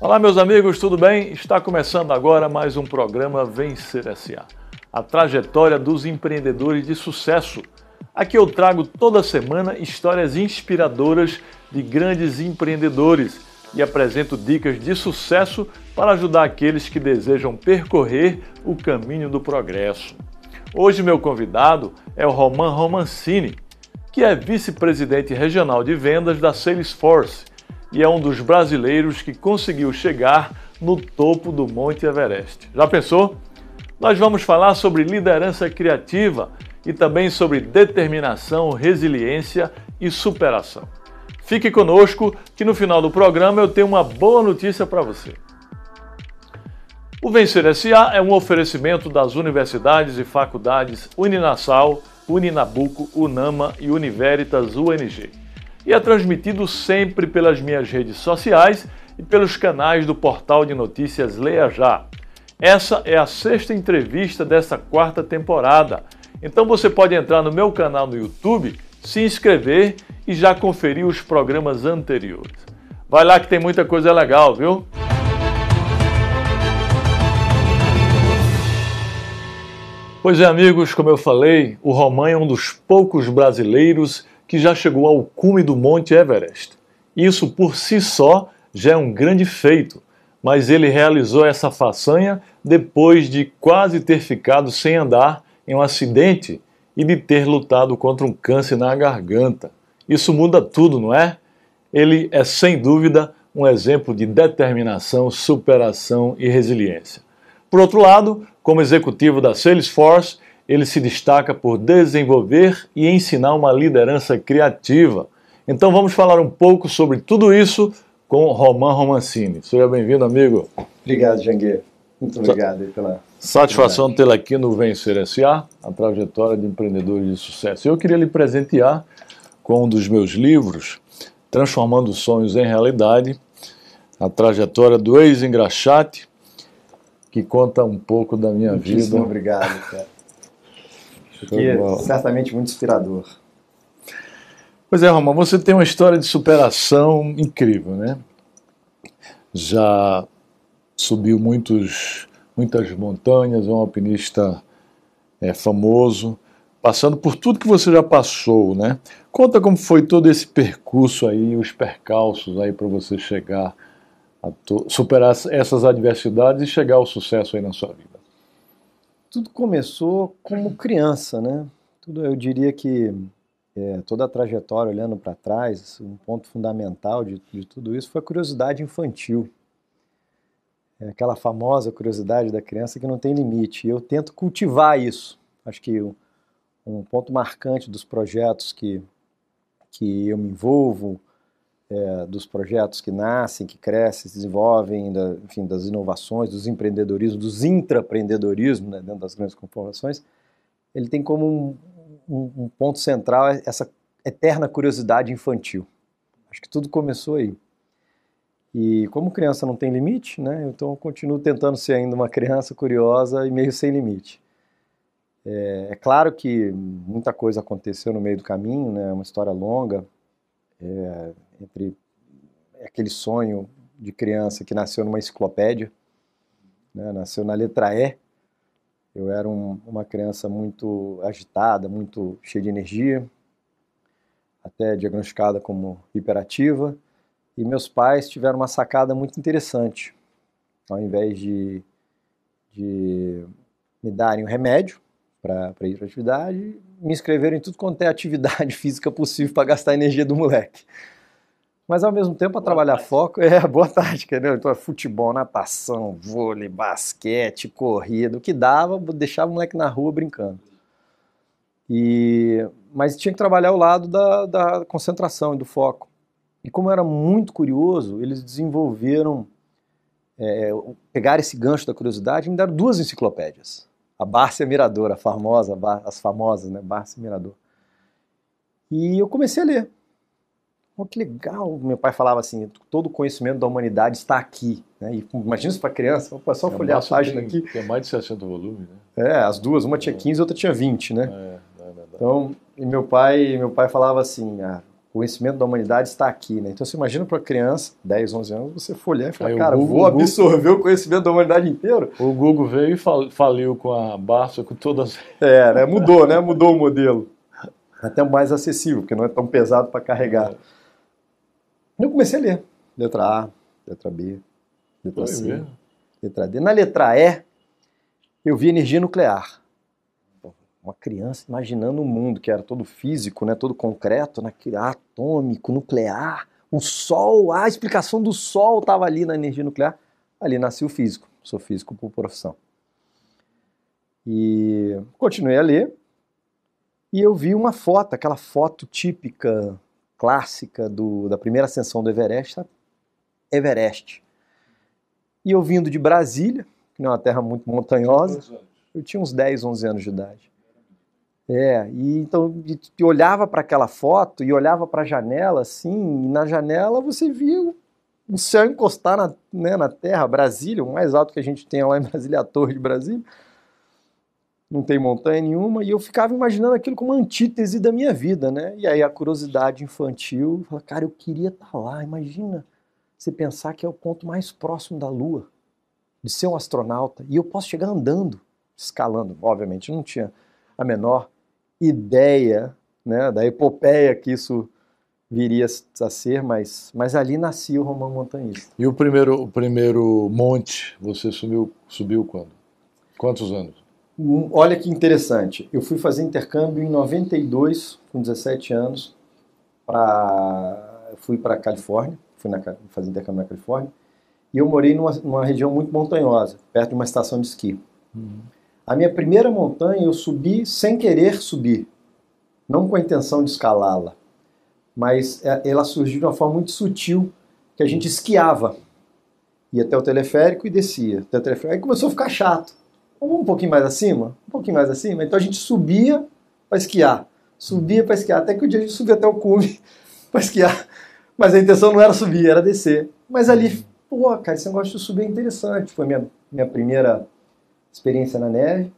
Olá, meus amigos, tudo bem? Está começando agora mais um programa Vencer SA a trajetória dos empreendedores de sucesso. Aqui eu trago toda semana histórias inspiradoras de grandes empreendedores e apresento dicas de sucesso para ajudar aqueles que desejam percorrer o caminho do progresso. Hoje, meu convidado é o Roman Romancini, que é vice-presidente regional de vendas da Salesforce e é um dos brasileiros que conseguiu chegar no topo do Monte Everest. Já pensou? Nós vamos falar sobre liderança criativa e também sobre determinação, resiliência e superação. Fique conosco que no final do programa eu tenho uma boa notícia para você. O Vencer SA é um oferecimento das universidades e faculdades Uninasal, Uninabuco, Unama e Univeritas UNG e é transmitido sempre pelas minhas redes sociais e pelos canais do portal de notícias Leia Já. Essa é a sexta entrevista dessa quarta temporada. Então você pode entrar no meu canal no YouTube, se inscrever e já conferir os programas anteriores. Vai lá que tem muita coisa legal, viu? Pois é, amigos, como eu falei, o Roman é um dos poucos brasileiros que já chegou ao cume do Monte Everest. Isso por si só já é um grande feito, mas ele realizou essa façanha depois de quase ter ficado sem andar em um acidente e de ter lutado contra um câncer na garganta. Isso muda tudo, não é? Ele é sem dúvida um exemplo de determinação, superação e resiliência. Por outro lado, como executivo da Salesforce, ele se destaca por desenvolver e ensinar uma liderança criativa. Então vamos falar um pouco sobre tudo isso com Roman Romancini. Seja bem-vindo, amigo. Obrigado, Janguê. Muito obrigado pela. Satisfação tê-lo aqui no Vencer SA, a trajetória de empreendedores de sucesso. Eu queria lhe presentear com um dos meus livros, Transformando Sonhos em Realidade, a trajetória do ex-engraxate, que conta um pouco da minha Muitíssimo vida. obrigado, cara que é certamente muito inspirador. Pois é, Roma, você tem uma história de superação incrível, né? Já subiu muitos, muitas montanhas, é um alpinista é, famoso, passando por tudo que você já passou, né? Conta como foi todo esse percurso aí, os percalços aí para você chegar a superar essas adversidades e chegar ao sucesso aí na sua vida tudo começou como criança, né? Tudo, eu diria que é, toda a trajetória olhando para trás, um ponto fundamental de, de, tudo isso foi a curiosidade infantil. É aquela famosa curiosidade da criança que não tem limite. E eu tento cultivar isso. Acho que um, um ponto marcante dos projetos que, que eu me envolvo, é, dos projetos que nascem, que crescem, se desenvolvem, da, enfim, das inovações, dos empreendedorismos, dos intraempreendedorismos, né, dentro das grandes corporações, ele tem como um, um, um, ponto central essa eterna curiosidade infantil. Acho que tudo começou aí. E como criança não tem limite, né, então eu continuo tentando ser ainda uma criança curiosa e meio sem limite. É, é claro que muita coisa aconteceu no meio do caminho, né, é uma história longa, é, entre aquele sonho de criança que nasceu numa enciclopédia, né, nasceu na letra E. Eu era um, uma criança muito agitada, muito cheia de energia, até diagnosticada como hiperativa. E meus pais tiveram uma sacada muito interessante. Ao invés de, de me darem um remédio para ir para atividade, me inscreveram em tudo quanto é atividade física possível para gastar a energia do moleque. Mas ao mesmo tempo, a trabalhar tática. foco é boa tática, né? Então, é futebol, natação, vôlei, basquete, corrida, o que dava, deixava o moleque na rua brincando. E, mas tinha que trabalhar o lado da, da concentração e do foco. E como eu era muito curioso, eles desenvolveram, é, pegaram esse gancho da curiosidade e me deram duas enciclopédias. A Bárcia Mirador, a famosa, as famosas, né? Bárcia Mirador. E eu comecei a ler. Oh, que legal! Meu pai falava assim: todo o conhecimento da humanidade está aqui. Né? E, imagina isso para criança, é só folhear a página tem, aqui. Tem mais de 60 volumes, né? É, as duas, uma tinha 15 e outra tinha 20, né? É, é então, e meu pai, meu pai falava assim: ah, o conhecimento da humanidade está aqui, né? Então você imagina para criança, 10, 11 anos, você folhear e falar, Aí o cara, Google- vou absorver o conhecimento da humanidade inteiro? O Google veio e fal- faliu com a Barça, com todas. É, né? Mudou, né? Mudou o modelo. Até mais acessível, porque não é tão pesado para carregar. Eu comecei a ler. Letra A, letra B, letra Foi C, mesmo? letra D. Na letra E, eu vi energia nuclear. Uma criança imaginando um mundo que era todo físico, né? todo concreto, naquele atômico, nuclear. O Sol, a explicação do Sol estava ali na energia nuclear. Ali nasceu o físico. Sou físico por profissão. E continuei a ler. E eu vi uma foto, aquela foto típica, clássica do, da primeira ascensão do Everest? Everest. E eu vindo de Brasília, que não é uma terra muito montanhosa, eu tinha uns 10, 11 anos de idade. É, e então e, olhava para aquela foto e olhava para a janela assim, e na janela você via o, céu encostar na, né, na terra, Brasília, o mais alto que a gente tem lá em Brasília, a Torre de Brasília. Não tem montanha nenhuma, e eu ficava imaginando aquilo como uma antítese da minha vida, né? E aí a curiosidade infantil, fala, cara, eu queria estar lá, imagina você pensar que é o ponto mais próximo da Lua, de ser um astronauta, e eu posso chegar andando, escalando. Obviamente, não tinha a menor ideia né, da epopeia que isso viria a ser, mas, mas ali nascia o romano montanhista. E o primeiro, o primeiro monte, você subiu, subiu quando? Quantos anos? Um, Olha que interessante, eu fui fazer intercâmbio em 92, com 17 anos, pra, fui para Califórnia, fui na, fazer intercâmbio na Califórnia, e eu morei numa, numa região muito montanhosa, perto de uma estação de esqui. A minha primeira montanha eu subi sem querer subir, não com a intenção de escalá-la, mas é- ela surgiu de uma forma muito sutil, que a gente esquiava. Ia até o teleférico e descia. Até o teleférico. Aí começou a ficar chato. Vamos um pouquinho mais acima? Um pouquinho mais acima? Então a gente subia para esquiar. Subia para esquiar. Até que o dia a gente subia até o cume para esquiar. Mas a intenção não era subir, era descer. Mas ali, pô, cara, esse negócio de subir é interessante. Foi minha, minha primeira experiência na neve.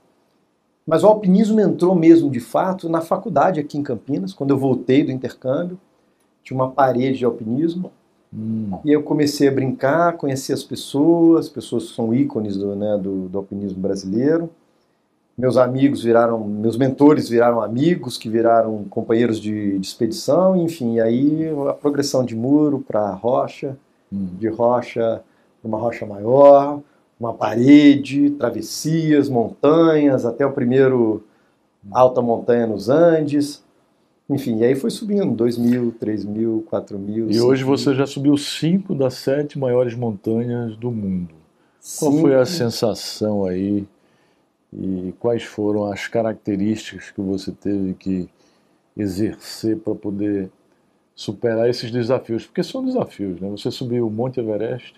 Mas o alpinismo entrou mesmo, de fato, na faculdade aqui em Campinas, quando eu voltei do intercâmbio. Tinha uma parede de alpinismo. Hum. E eu comecei a brincar, conhecer as pessoas, pessoas que são ícones do, né, do, do alpinismo brasileiro. Meus amigos viraram, meus mentores viraram amigos, que viraram companheiros de, de expedição, enfim, e aí a progressão de muro para rocha, Hum. de rocha para uma rocha maior, uma parede, travessias, montanhas, até o primeiro alta montanha nos Andes. Enfim, e aí foi subindo, 2 mil, 3 mil, 4 mil. E hoje você já subiu cinco das sete maiores montanhas do mundo. Qual foi a sensação aí e quais foram as características que você teve que exercer para poder superar esses desafios? Porque são desafios, né? Você subiu o Monte Everest.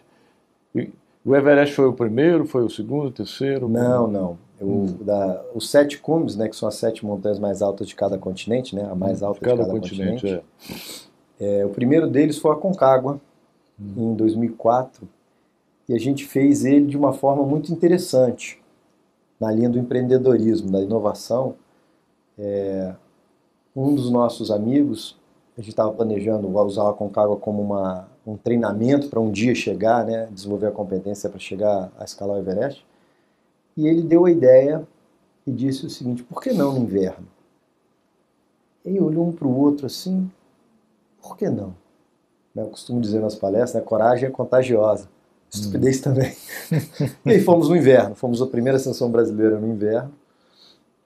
E o Everest foi o primeiro, foi o segundo, o terceiro? Não, não. Eu, Hum. da, os sete cumes, né, que são as sete montanhas mais altas de cada continente, né, a mais alta Cada, de cada continente, continente. é. É, o primeiro deles foi a Concagua, Hum. em 2004, e a gente fez ele de uma forma muito interessante, na linha do empreendedorismo, da inovação. É, um dos nossos amigos, a gente estava planejando usar a Concagua como uma, um treinamento para um dia chegar, né, desenvolver a competência para chegar a escalar o Everest, e ele deu a ideia e disse o seguinte: por que não no inverno? E olhou um para o outro assim, por que não? Né, Eu costumo dizer nas palestras, né, coragem é contagiosa, estupidez também. e aí fomos no inverno, fomos a primeira ascensão brasileira no inverno.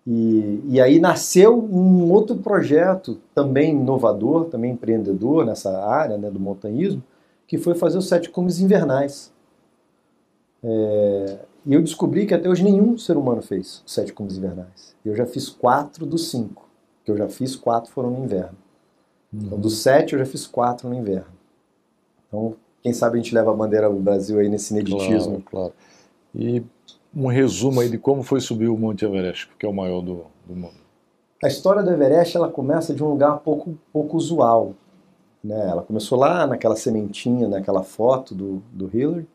E, e aí nasceu um outro projeto, também inovador, também empreendedor nessa área né, do montanhismo, que foi fazer os sete cumes invernais. É, e eu descobri que até hoje nenhum ser humano fez os sete cumes invernais. Eu já fiz quatro dos cinco. Que eu já fiz, quatro foram no inverno. Então, dos sete, eu já fiz quatro no inverno. Então, quem sabe a gente leva a bandeira do Brasil aí nesse ineditismo. Claro, claro. E um resumo aí de como foi subir o Monte Everest, que é o maior do, do mundo. A história do Everest ela começa de um lugar pouco, pouco usual. Né? Ela começou lá naquela sementinha, naquela foto do, do Hillary,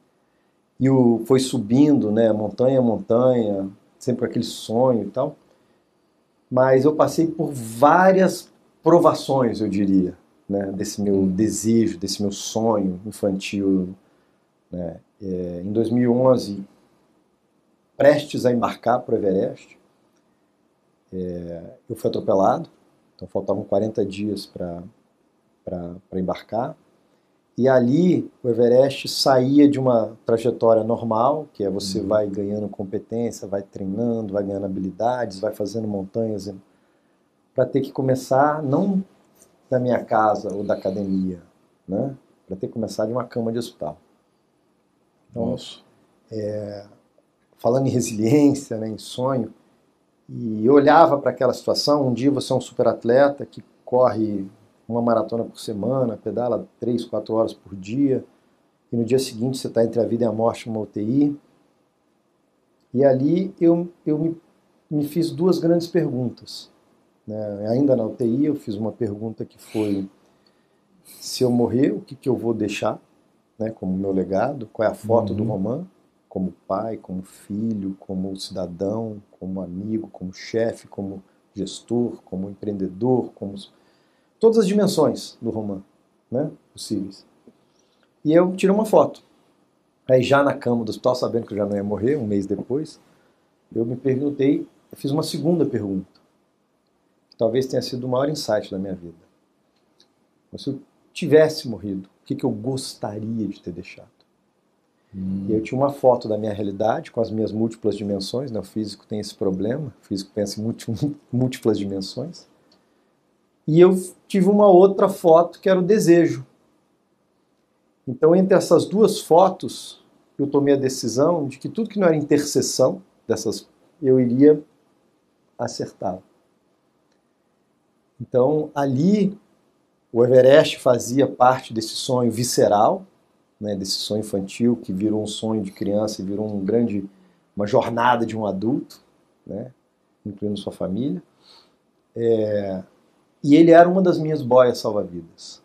e o, foi subindo, né, montanha a montanha, sempre aquele sonho e tal. Mas eu passei por várias provações, eu diria. né, desse meu desejo, desse meu sonho infantil. Né? É, em 2011, prestes a embarcar para o Everest, é, eu fui atropelado, então faltavam 40 dias para embarcar. E ali o Everest saía de uma trajetória normal, que é você uhum. vai ganhando competência, vai treinando, vai ganhando habilidades, vai fazendo montanhas, para ter que começar não da minha casa ou da academia, né? Para ter que começar de uma cama de hospital. Então, Nossa. É, falando em resiliência, né, em sonho, e olhava para aquela situação. Um dia você é um super atleta que corre uma maratona por semana, pedala três, quatro horas por dia, e no dia seguinte você está entre a vida e a morte numa UTI. E ali eu, eu me, me fiz duas grandes perguntas. Né? Ainda na UTI eu fiz uma pergunta que foi se eu morrer, o que, que eu vou deixar né, como meu legado? Qual é a foto uhum. do Romã? Como pai, como filho, como cidadão, como amigo, como chefe, como gestor, como empreendedor, como todas as dimensões do romã, né, possíveis. E eu tirei uma foto. Aí já na cama do hospital, sabendo que eu já não ia morrer, um mês depois, eu me perguntei, eu fiz uma segunda pergunta, que talvez tenha sido o maior insight da minha vida. Se eu tivesse morrido, o que, que eu gostaria de ter deixado? Hum. E eu tinha uma foto da minha realidade com as minhas múltiplas dimensões, né? o físico tem esse problema, o físico pensa em múltiplas dimensões. E eu tive uma outra foto que era o desejo. Então, entre essas duas fotos, eu tomei a decisão de que tudo que não era interseção dessas, eu iria acertar. Então, ali, o Everest fazia parte desse sonho visceral, né, desse sonho infantil que virou um sonho de criança e virou um grande, uma jornada de um adulto, né, incluindo sua família. É, e ele era uma das minhas boias salva-vidas.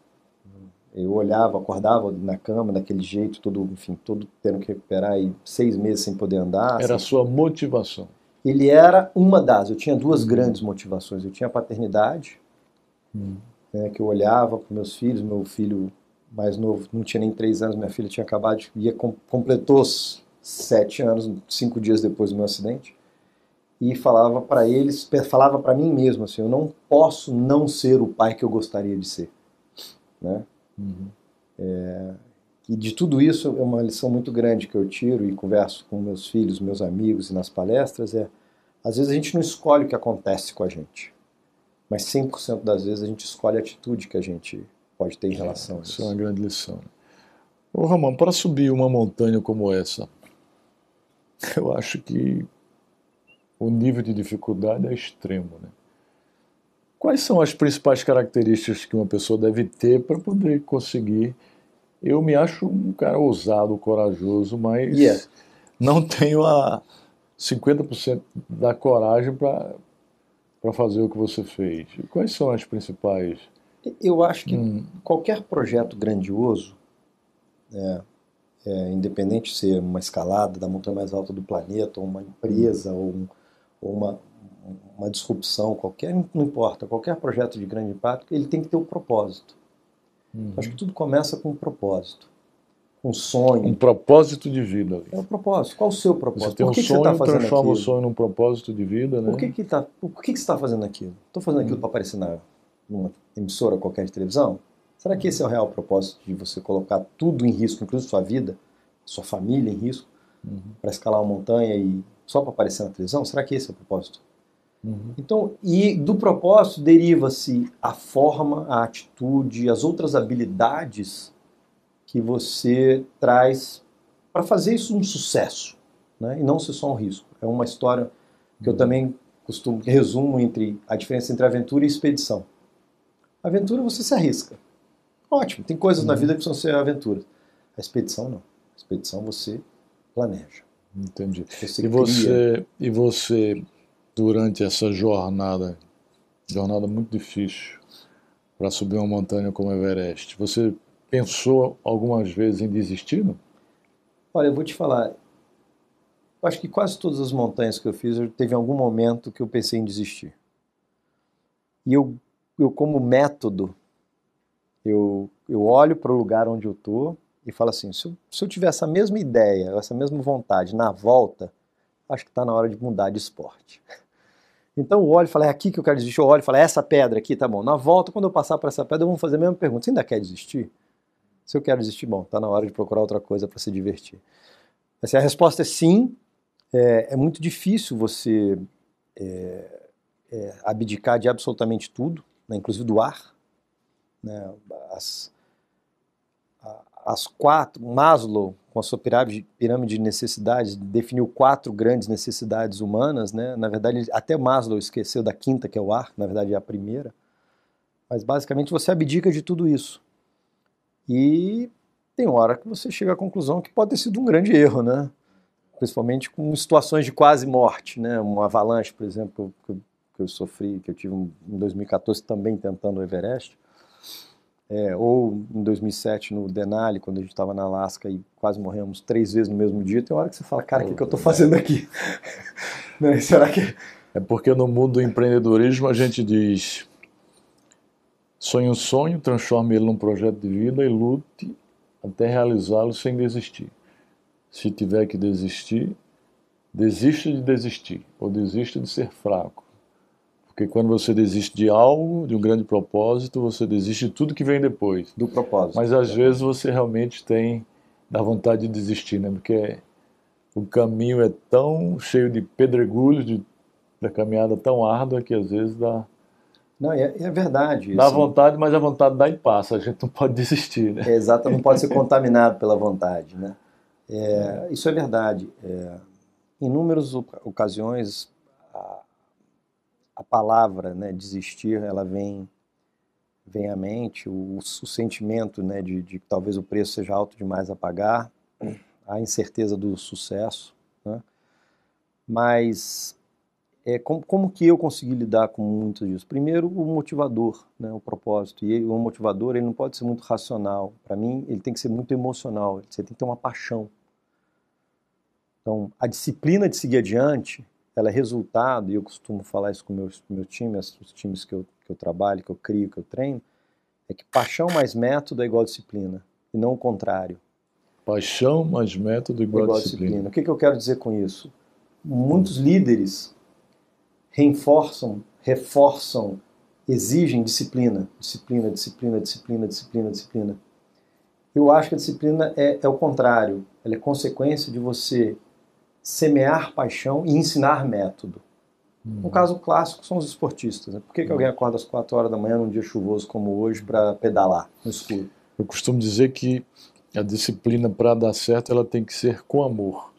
Eu olhava, acordava na cama daquele jeito, todo, enfim, todo tendo que recuperar e seis meses sem poder andar. Era a sua motivação. Ele era uma das. Eu tinha duas grandes motivações. Eu tinha a paternidade, hum. né, que eu olhava para meus filhos. Meu filho mais novo não tinha nem três anos, minha filha tinha acabado de ia completou sete anos, cinco dias depois do meu acidente e falava para eles, falava para mim mesmo assim, eu não posso não ser o pai que eu gostaria de ser, né? Uhum. É, e de tudo isso é uma lição muito grande que eu tiro e converso com meus filhos, meus amigos e nas palestras é, às vezes a gente não escolhe o que acontece com a gente, mas 100% das vezes a gente escolhe a atitude que a gente pode ter em relação a isso. Isso é uma grande lição. Ô Ramon, para subir uma montanha como essa, eu acho que o nível de dificuldade é extremo. Né? Quais são as principais características que uma pessoa deve ter para poder conseguir? Eu me acho um cara ousado, corajoso, mas yeah. não tenho a 50% da coragem para fazer o que você fez. Quais são as principais? Eu acho que hum. qualquer projeto grandioso, é, é, independente de ser uma escalada da montanha mais alta do planeta, ou uma empresa, ou um, ou uma, uma disrupção qualquer, não importa, qualquer projeto de grande impacto, ele tem que ter um propósito. Uhum. Acho que tudo começa com um propósito, um sonho. Um propósito de vida. É o propósito. Qual o seu propósito? Você tem que um que sonho, você tá transforma aquilo? o sonho num propósito de vida, né? Por que que, tá, por que, que você está fazendo aquilo? Estou fazendo aquilo uhum. para aparecer na, numa emissora qualquer de televisão? Será que esse é o real propósito de você colocar tudo em risco, inclusive sua vida, sua família em risco, uhum. para escalar uma montanha e só para aparecer na televisão? Será que esse é o propósito? Uhum. Então, e do propósito deriva-se a forma, a atitude, as outras habilidades que você traz para fazer isso um sucesso, né? e não ser só um risco. É uma história que eu uhum. também costumo resumo entre a diferença entre aventura e expedição. Aventura você se arrisca. Ótimo, tem coisas uhum. na vida que precisam ser aventuras. A expedição não. A expedição você planeja. Entendi. Você e, você, e você, durante essa jornada, jornada muito difícil, para subir uma montanha como Everest, você pensou algumas vezes em desistir? Não? Olha, eu vou te falar. Eu acho que quase todas as montanhas que eu fiz, eu teve algum momento que eu pensei em desistir. E eu, eu como método, eu, eu olho para o lugar onde eu estou e falo assim: se eu, se eu tiver essa mesma ideia, essa mesma vontade na volta, acho que está na hora de mudar de esporte. Então eu olho e falo: é aqui que eu quero desistir. Eu olho e falo: é essa pedra aqui, tá bom. Na volta, quando eu passar por essa pedra, eu vou fazer a mesma pergunta: você ainda quer desistir? Se eu quero desistir, bom, está na hora de procurar outra coisa para se divertir. Assim, a resposta é sim. É, é muito difícil você é, é, abdicar de absolutamente tudo, né, inclusive do ar. Né, as, as quatro, Maslow, com a sua pirâmide, de necessidades, definiu quatro grandes necessidades humanas, né? Na verdade, até Maslow esqueceu da quinta, que é o ar, na verdade é a primeira. Mas basicamente você abdica de tudo isso. E tem hora que você chega à conclusão que pode ter sido um grande erro, né? Principalmente com situações de quase morte, né? Uma avalanche, por exemplo, que eu, que eu sofri, que eu tive em 2014 também tentando o Everest é, ou em 2007 no Denali, quando a gente estava na Alasca e quase morremos três vezes no mesmo dia, tem hora que você fala, cara, o que, que eu estou fazendo aqui? né? Será que... É porque no mundo do empreendedorismo a gente diz sonhe um sonho, transforme ele num projeto de vida e lute até realizá-lo sem desistir. Se tiver que desistir, desista de desistir, ou desista de ser fraco. Porque quando você desiste de algo, de um grande propósito, você desiste de tudo que vem depois. Do propósito. Mas às vezes você realmente tem da vontade de desistir, né? Porque o caminho é tão cheio de pedregulhos, de, da caminhada tão árdua que às vezes dá. Não, é, é verdade. Dá assim, vontade, mas a vontade dá e passa. A gente não pode desistir, né? É, exato, não pode ser contaminado pela vontade, né? É, isso é verdade. É, em inúmeras ocasiões, a palavra né, desistir, ela vem, vem à mente, o, o sentimento né, de, de que talvez o preço seja alto demais a pagar, a incerteza do sucesso. Né? Mas é, como, como que eu consegui lidar com muito disso? Primeiro, o motivador, né, o propósito. E o motivador ele não pode ser muito racional. Para mim, ele tem que ser muito emocional. Você tem que ter uma paixão. Então, a disciplina de seguir adiante ela é resultado, e eu costumo falar isso com o meu, meu time, os times que eu, que eu trabalho, que eu crio, que eu treino, é que paixão mais método é igual disciplina, e não o contrário. Paixão mais método igual, igual disciplina. disciplina. O que, que eu quero dizer com isso? Muitos líderes reforçam, reforçam, exigem disciplina, disciplina, disciplina, disciplina, disciplina, disciplina. Eu acho que a disciplina é, é o contrário, ela é consequência de você semear paixão e ensinar método. Hum. Um caso clássico são os esportistas. Né? Por que, que alguém acorda às 4 horas da manhã num dia chuvoso como hoje para pedalar no escuro? Eu costumo dizer que a disciplina para dar certo ela tem que ser com amor.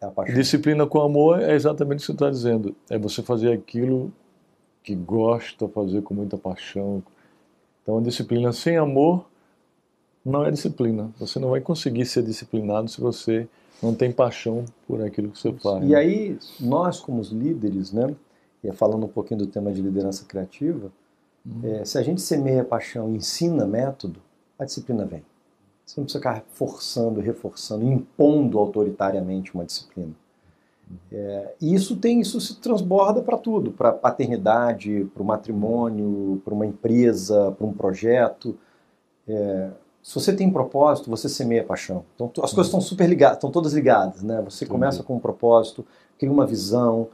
É disciplina com amor é exatamente o que você está dizendo. É você fazer aquilo que gosta, fazer com muita paixão. Então, a disciplina sem amor não é disciplina. Você não vai conseguir ser disciplinado se você não tem paixão por aquilo que você faz. E né? aí, nós como líderes, né, e falando um pouquinho do tema de liderança criativa, uhum. é, se a gente semeia paixão e ensina método, a disciplina vem. Você não precisa ficar forçando, reforçando, impondo autoritariamente uma disciplina. É, e isso tem, isso se transborda para tudo, para paternidade, para o matrimônio, para uma empresa, para um projeto. É, se você tem propósito, você semeia paixão. Então as coisas estão super ligadas, estão todas ligadas, né? Você começa com um propósito, cria uma visão,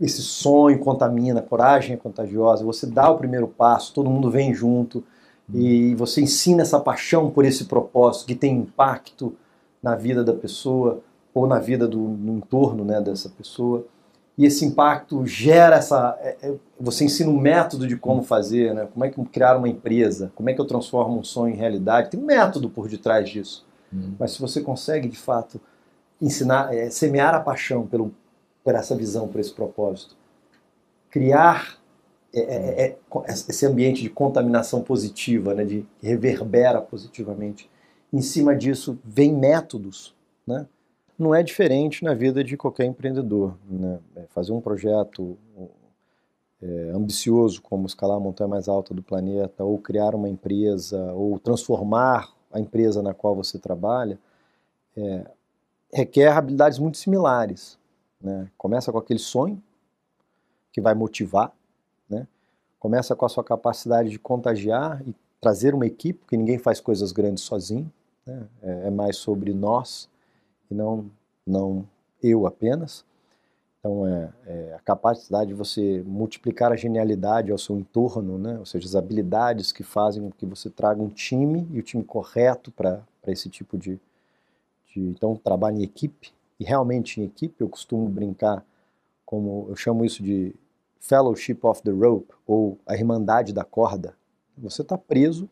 esse sonho contamina, coragem é contagiosa, você dá o primeiro passo, todo mundo vem junto e você ensina essa paixão por esse propósito que tem impacto na vida da pessoa ou na vida do no entorno, né, dessa pessoa e esse impacto gera essa. É, é, você ensina um método de como fazer, né? como é que criar uma empresa, como é que eu transformo um sonho em realidade. Tem um método por detrás disso. Uhum. Mas se você consegue, de fato, ensinar, é, semear a paixão pelo, por essa visão, por esse propósito, criar é, é, é, esse ambiente de contaminação positiva, né? de reverbera positivamente. Em cima disso, vem métodos, né? Não é diferente na vida de qualquer empreendedor. Né? É, fazer um projeto é, ambicioso como escalar a montanha mais alta do planeta, ou criar uma empresa, ou transformar a empresa na qual você trabalha, é, requer habilidades muito similares. Né? Começa com aquele sonho que vai motivar, né? começa com a sua capacidade de contagiar e trazer uma equipe, porque ninguém faz coisas grandes sozinho, né? é, é mais sobre nós e não, não eu apenas. Então, é, é, a capacidade de você multiplicar a genialidade ao seu entorno, né? ou seja, as habilidades que fazem com que você traga um time e o time correto para esse tipo de, de. Então, trabalho em equipe, e realmente em equipe, eu costumo brincar, como eu chamo isso de Fellowship of the Rope, ou a Irmandade da Corda. Você está preso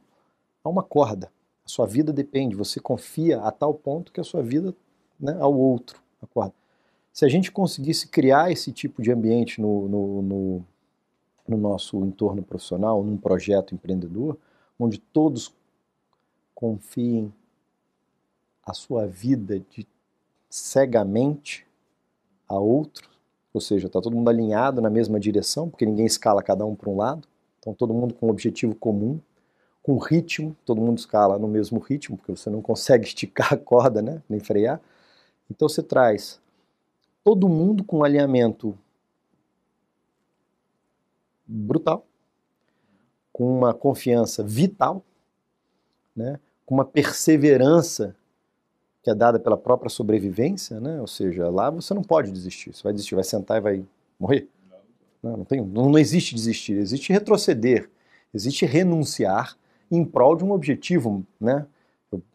a uma corda. A sua vida depende, você confia a tal ponto que a sua vida né, ao outro, a corda. Se a gente conseguisse criar esse tipo de ambiente no, no, no, no nosso entorno profissional, num projeto empreendedor, onde todos confiem a sua vida de cegamente a outro, ou seja, está todo mundo alinhado na mesma direção, porque ninguém escala cada um para um lado, então todo mundo com um objetivo comum, com ritmo, todo mundo escala no mesmo ritmo, porque você não consegue esticar a corda, né, nem frear. Então você traz todo mundo com um alinhamento brutal, com uma confiança vital, né? com uma perseverança que é dada pela própria sobrevivência, né? ou seja, lá você não pode desistir, você vai desistir, vai sentar e vai morrer. Não, não, tem, não, não existe desistir, existe retroceder, existe renunciar em prol de um objetivo, né?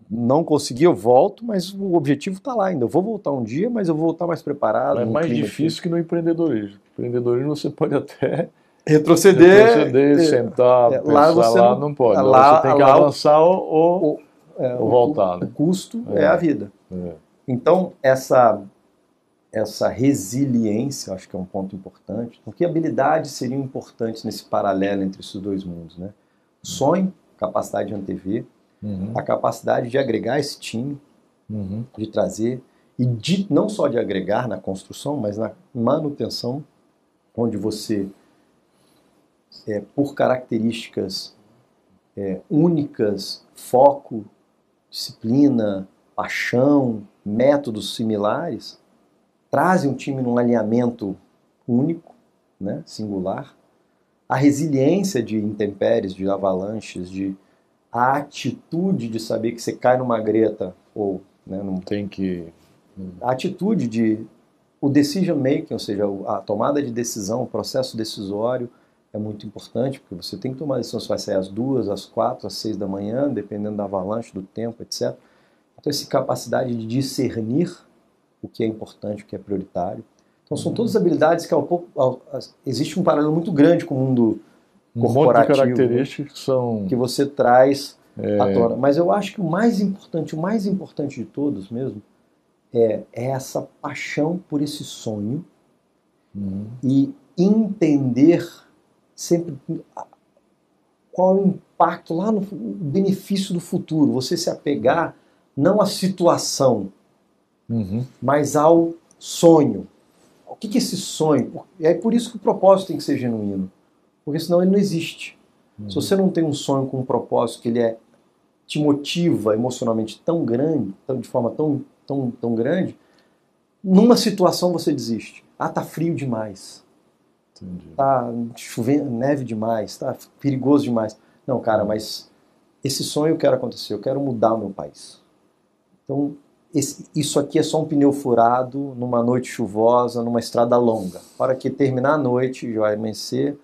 Não consegui, eu volto, mas o objetivo está lá ainda. Eu vou voltar um dia, mas eu vou voltar mais preparado. É mais difícil que no empreendedorismo. No empreendedorismo você pode até retroceder, retroceder é, sentar, é, lá você lá, não, pode. Lá, você tem que avançar ou, ou, é, ou voltar. O, né? o custo é, a vida. É. Então, essa, essa resiliência, acho que é um ponto importante. Porque habilidades seriam importantes nesse paralelo entre esses dois mundos. Né? Sonho, capacidade de antever, uhum. a capacidade de agregar esse time, uhum. de trazer, e de, não só de agregar na construção, mas na manutenção, onde você, é, por características é, únicas, foco, disciplina, paixão, métodos similares, trazem um time num alinhamento único, né, singular. A resiliência de intempéries, de avalanches, de a atitude de saber que você cai numa greta ou né, não tem que a atitude de o decision making, ou seja, a tomada de decisão, o processo decisório é muito importante porque você tem que tomar decisão se vai sair às duas, às quatro, às seis da manhã, dependendo da avalanche, do tempo, etc. Então essa capacidade de discernir o que é importante, o que é prioritário. Então são todas habilidades que ao pouco ao, existe um paralelo muito grande com o mundo um de características que são que você traz é... à tona. Mas eu acho que o mais importante, o mais importante de todos mesmo, é, é essa paixão por esse sonho uhum. e entender sempre qual é o impacto lá no benefício do futuro. Você se apegar não à situação, uhum. mas ao sonho. O que é esse sonho? E é por isso que o propósito tem que ser genuíno porque senão ele não existe. Uhum. Se você não tem um sonho com um propósito que ele é te motiva emocionalmente tão grande, tão, de forma tão, tão, tão grande, numa situação você desiste. Ah, tá frio demais. Entendi. Tá chovendo, neve demais, tá perigoso demais. Não, cara, uhum. mas esse sonho eu quero acontecer, eu quero mudar o meu país. Então, esse, isso aqui é só um pneu furado numa noite chuvosa, numa estrada longa. Para que terminar a noite, já vai amanhecer,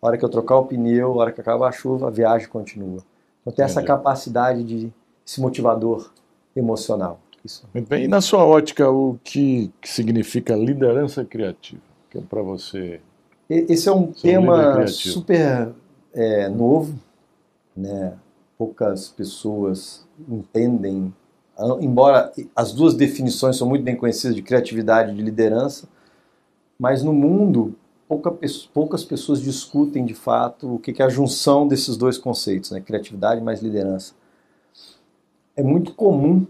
a hora que eu trocar o pneu, a hora que acabar a chuva, a viagem continua. Então tem essa capacidade de esse motivador emocional. Isso. Muito bem. E na sua ótica, o que, significa liderança criativa? Que é para você. Esse é um tema super é, novo, né? Poucas pessoas entendem, embora as duas definições são muito bem conhecidas de criatividade e de liderança, mas no mundo pouca, poucas pessoas discutem de fato o que é a junção desses dois conceitos, né? criatividade mais liderança. É muito comum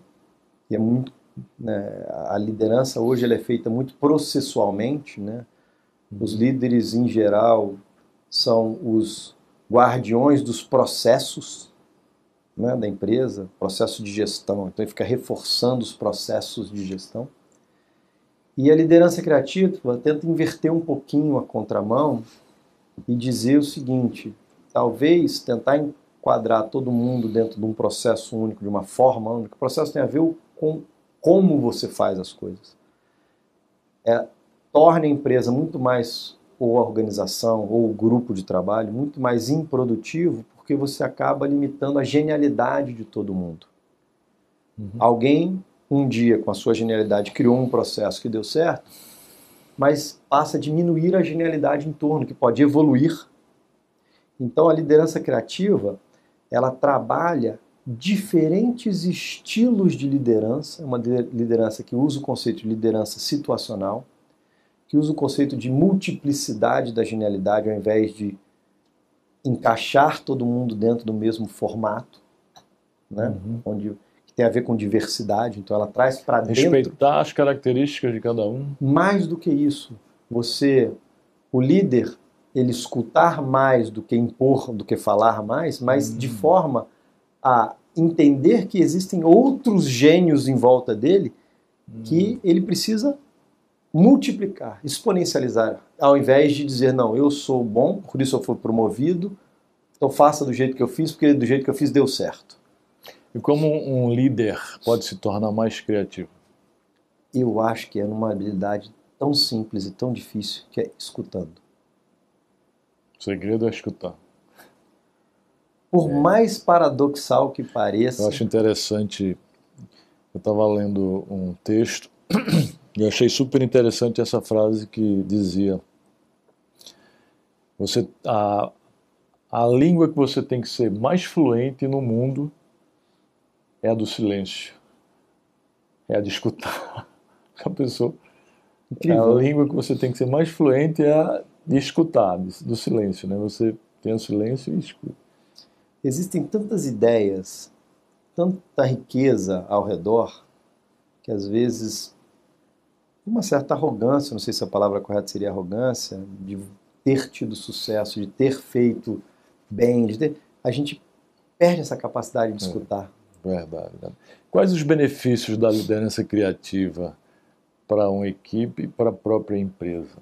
e é muito né, a liderança hoje ela é feita muito processualmente, né? Os líderes em geral são os guardiões dos processos né, da empresa, processo de gestão. Então ele fica reforçando os processos de gestão. E a liderança criativa tenta inverter um pouquinho a contramão e dizer o seguinte: talvez tentar quadrar todo mundo dentro de um processo único, de uma forma única. O processo tem a ver com como você faz as coisas. É, torna a empresa muito mais, ou a organização, ou o grupo de trabalho, muito mais improdutivo, porque você acaba limitando a genialidade de todo mundo. Uhum. Alguém, um dia, com a sua genialidade, criou um processo que deu certo, mas passa a diminuir a genialidade em torno, que pode evoluir. Então, a liderança criativa, ela trabalha diferentes estilos de liderança, uma liderança que usa o conceito de liderança situacional, que usa o conceito de multiplicidade da genialidade ao invés de encaixar todo mundo dentro do mesmo formato, né? Uhum. Onde tem a ver com diversidade, então ela traz para dentro respeitar as características de cada um. Mais do que isso, você, o líder, ele escutar mais do que impor, do que falar mais, mas uhum. de forma a entender que existem outros gênios em volta dele uhum. que ele precisa multiplicar, exponencializar, ao invés de dizer, não, eu sou bom, por isso eu fui promovido, então faça do jeito que eu fiz, porque do jeito que eu fiz deu certo. E como um líder pode se tornar mais criativo? Eu acho que é numa habilidade tão simples e tão difícil que é escutando. O segredo é escutar. Por é. mais paradoxal que pareça. Eu acho interessante. Eu estava lendo um texto e achei super interessante essa frase que dizia: você a, a língua que você tem que ser mais fluente no mundo é a do silêncio, é a de escutar. A pessoa, Incrível. a língua que você tem que ser mais fluente é a de escutar, do silêncio, né? Você tem o silêncio e escuta. Existem tantas ideias, tanta riqueza ao redor que às vezes uma certa arrogância, não sei se a palavra correta seria arrogância, de ter tido sucesso, de ter feito bem, de ter, a gente perde essa capacidade de é, escutar. Verdade. Quais os benefícios da liderança criativa para uma equipe e para a própria empresa?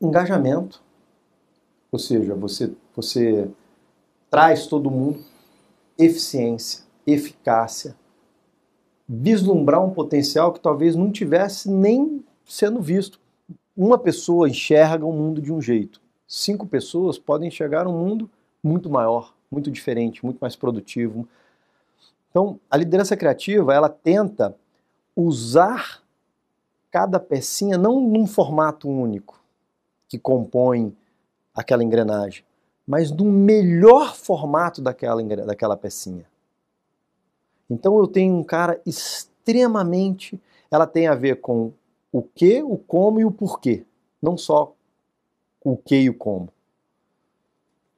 Engajamento, ou seja, você, você traz todo mundo eficiência, eficácia, vislumbrar um potencial que talvez não tivesse nem sendo visto. Uma pessoa enxerga o mundo de um jeito, cinco pessoas podem enxergar um mundo muito maior, muito diferente, muito mais produtivo. Então, a liderança criativa, ela tenta usar cada pecinha não num formato único que compõe aquela engrenagem, mas no melhor formato daquela, daquela pecinha. Então eu tenho um cara extremamente. Ela tem a ver com o que, o como e o porquê. Não só o que e o como.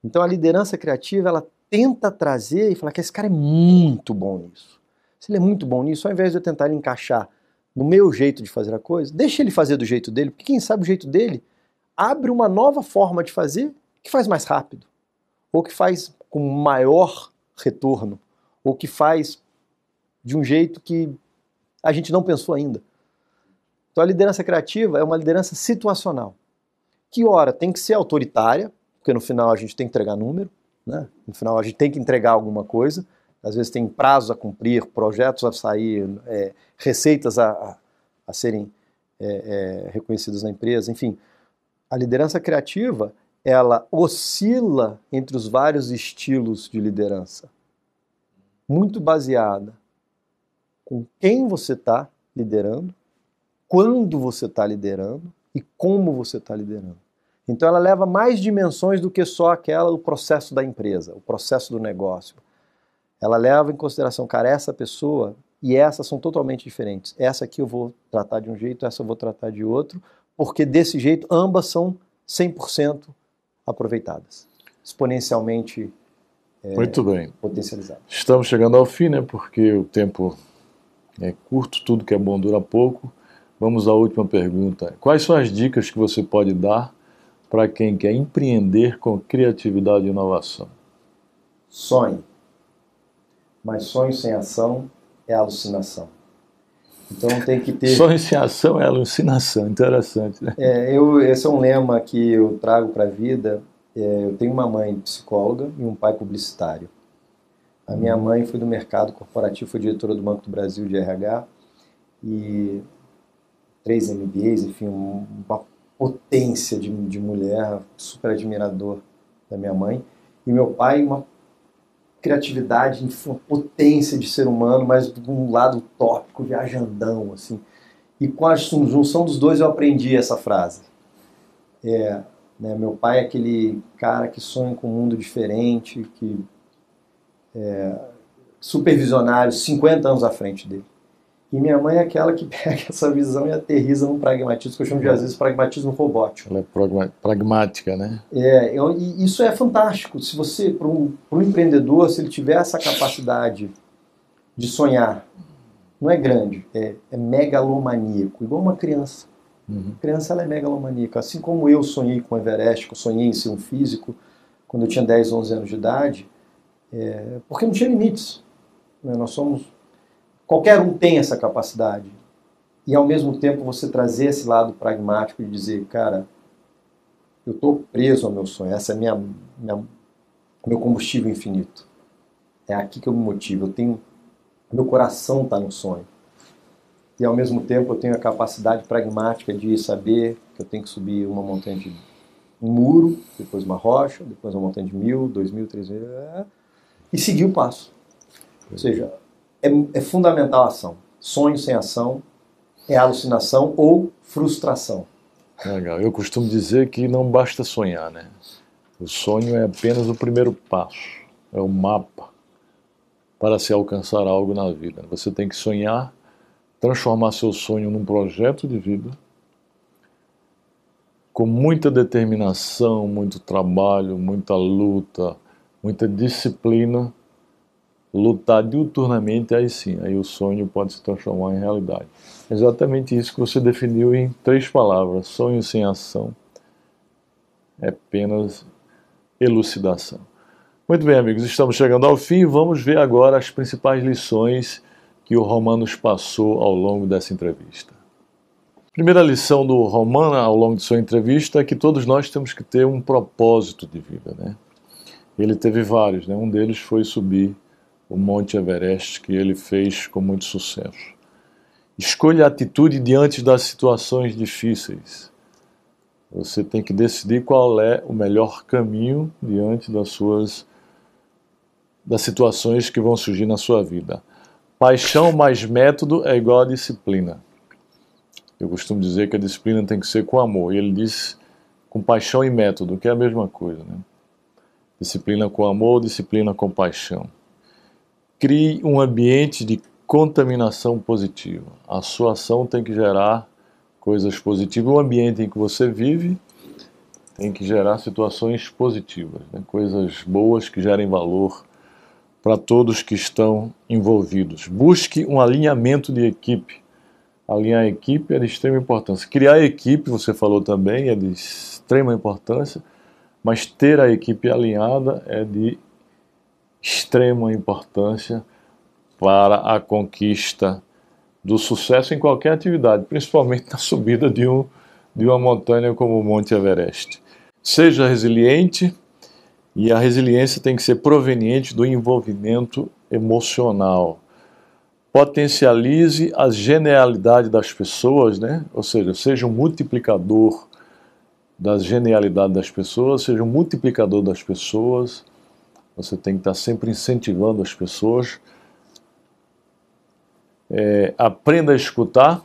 Então a liderança criativa, ela tenta trazer e falar que esse cara é muito bom nisso. Se ele é muito bom nisso, ao invés de eu tentar encaixar no meu jeito de fazer a coisa, deixa ele fazer do jeito dele, porque quem sabe o jeito dele abre uma nova forma de fazer que faz mais rápido, ou que faz com maior retorno, ou que faz de um jeito que a gente não pensou ainda. Então a liderança criativa é uma liderança situacional, que ora tem que ser autoritária, porque no final a gente tem que entregar número, né? no final a gente tem que entregar alguma coisa, às vezes tem prazos a cumprir, projetos a sair, é, receitas a, a, serem é, é, reconhecidas na empresa, enfim. A liderança criativa, ela oscila entre os vários estilos de liderança, muito baseada com quem você está liderando, quando você está liderando e como você está liderando. Então ela leva mais dimensões do que só aquela do processo da empresa, o processo do negócio. Ela leva em consideração, cara, essa pessoa e essas são totalmente diferentes. Essa aqui eu vou tratar de um jeito, essa eu vou tratar de outro, porque desse jeito ambas são 100% aproveitadas, exponencialmente é, Muito bem. potencializadas. Estamos chegando ao fim, né? Porque o tempo é curto, tudo que é bom dura pouco. Vamos à última pergunta. Quais são as dicas que você pode dar para quem quer empreender com criatividade e inovação? Sonhe. Mas sonho sem ação é alucinação. Então tem que ter. Sonho sem ação é alucinação, interessante. Né? É, eu, esse é um lema que eu trago para a vida. É, eu tenho uma mãe psicóloga e um pai publicitário. A minha mãe foi do mercado corporativo, foi diretora do Banco do Brasil de RH e três MBAs, enfim, uma potência de, de mulher, super admirador da minha mãe. E meu pai, uma criatividade, uma potência de ser humano, mas de um lado utópico, viajandão, assim. E com a junção dos dois eu aprendi essa frase. É, né, meu pai é aquele cara que sonha com um mundo diferente, que é supervisionário, 50 anos à frente dele. E minha mãe é aquela que pega essa visão e aterriza num pragmatismo, que eu chamo de, às vezes, pragmatismo robótico. Ela é pragmática, né? É, eu, e isso é fantástico. Se você, para um, um empreendedor, se ele tiver essa capacidade de sonhar, não é grande, é, é megalomaníaco, igual uma criança. Uhum. A criança ela é megalomaníaca. Assim como eu sonhei com o Everest, que eu sonhei em ser um físico quando eu tinha 10, 11 anos de idade, é, porque não tinha limites. Né? Nós somos Qualquer um tem essa capacidade. E ao mesmo tempo você trazer esse lado pragmático de dizer, cara, eu estou preso ao meu sonho, essa é minha, minha meu combustível infinito. É aqui que eu me motivo, eu tenho meu coração está no sonho. E ao mesmo tempo eu tenho a capacidade pragmática de saber que eu tenho que subir uma montanha de um muro, depois uma rocha, depois uma montanha de mil, dois mil, três mil, e seguir o passo. Ou seja, é, é fundamental a ação. Sonho sem ação é alucinação ou frustração. Legal. Eu costumo dizer que não basta sonhar, né? O sonho é apenas o primeiro passo, é o mapa para se alcançar algo na vida. Você tem que sonhar, transformar seu sonho num projeto de vida, com muita determinação, muito trabalho, muita luta, muita disciplina lutar diuturnamente, aí sim, aí o sonho pode se transformar em realidade. Exatamente isso que você definiu em três palavras: sonho sem ação é apenas elucidação. Muito bem, amigos, estamos chegando ao fim. Vamos ver agora as principais lições que o Romanos passou ao longo dessa entrevista. Primeira lição do Romano ao longo de sua entrevista é que todos nós temos que ter um propósito de vida, né? Ele teve vários, né? Um deles foi subir o Monte Everest, que ele fez com muito sucesso. Escolha a atitude diante das situações difíceis. Você tem que decidir qual é o melhor caminho diante das suas das situações que vão surgir na sua vida. Paixão mais método é igual a disciplina. Eu costumo dizer que a disciplina tem que ser com amor. E ele diz com paixão e método, que é a mesma coisa. Né? Disciplina com amor, disciplina com paixão. Crie um ambiente de contaminação positiva. A sua ação tem que gerar coisas positivas. O ambiente em que você vive tem que gerar situações positivas, né? coisas boas que gerem valor para todos que estão envolvidos. Busque um alinhamento de equipe. Alinhar a equipe é de extrema importância. Criar a equipe, você falou também, é de extrema importância, mas ter a equipe alinhada é de extrema importância para a conquista do sucesso em qualquer atividade, principalmente na subida de, um, de uma montanha como o Monte Everest. Seja resiliente, e a resiliência tem que ser proveniente do envolvimento emocional. Potencialize a genialidade das pessoas, né? ou seja, seja um multiplicador da genialidade das pessoas, seja um multiplicador das pessoas, você tem que estar sempre incentivando as pessoas. É, aprenda a escutar,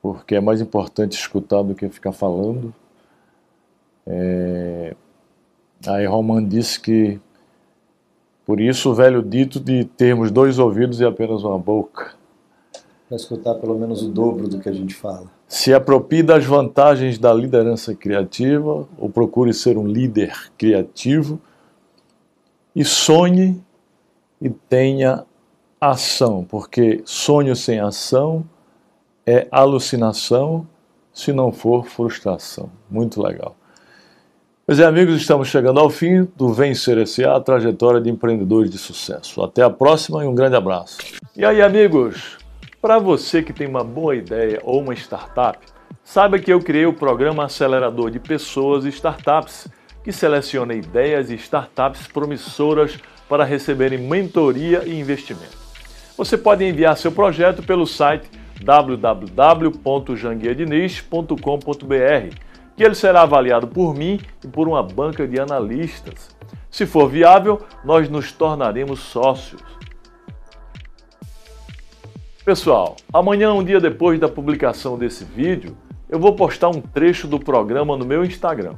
porque é mais importante escutar do que ficar falando. É, aí Roman disse que, por isso, o velho dito de termos dois ouvidos e apenas uma boca. Para escutar pelo menos o dobro do que a gente fala. Se aproprie das vantagens da liderança criativa, ou procure ser um líder criativo, e sonhe e tenha ação, porque sonho sem ação é alucinação, se não for frustração. Muito legal. Meus amigos, estamos chegando ao fim do Vencer S.A., a trajetória de empreendedores de sucesso. Até a próxima e um grande abraço. E aí, amigos? Para você que tem uma boa ideia ou uma startup, saiba que eu criei o programa Acelerador de Pessoas e Startups, que seleciona ideias e startups promissoras para receberem mentoria e investimento. Você pode enviar seu projeto pelo site www.janguiadiniz.com.br, que ele será avaliado por mim e por uma banca de analistas. Se for viável, nós nos tornaremos sócios. Pessoal, amanhã, um dia depois da publicação desse vídeo, eu vou postar um trecho do programa no meu Instagram.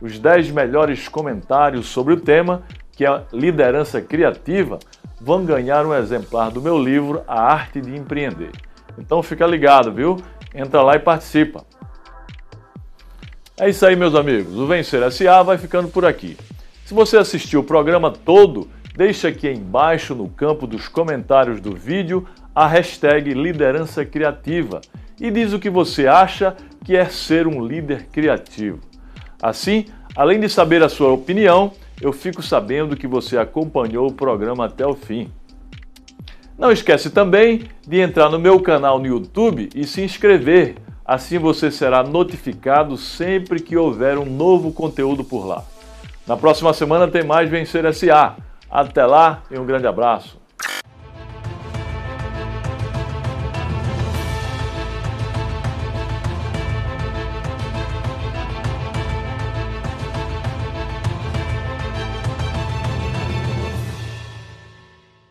Os 10 melhores comentários sobre o tema, que é liderança criativa, vão ganhar um exemplar do meu livro A Arte de Empreender. Então fica ligado, viu? Entra lá e participa. É isso aí, meus amigos. O Vencer SA vai ficando por aqui. Se você assistiu o programa todo, deixe aqui embaixo no campo dos comentários do vídeo a hashtag liderança criativa e diz o que você acha que é ser um líder criativo. Assim, além de saber a sua opinião, eu fico sabendo que você acompanhou o programa até o fim. Não esquece também de entrar no meu canal no YouTube e se inscrever. Assim você será notificado sempre que houver um novo conteúdo por lá. Na próxima semana tem mais Vencer SA. Até lá e um grande abraço.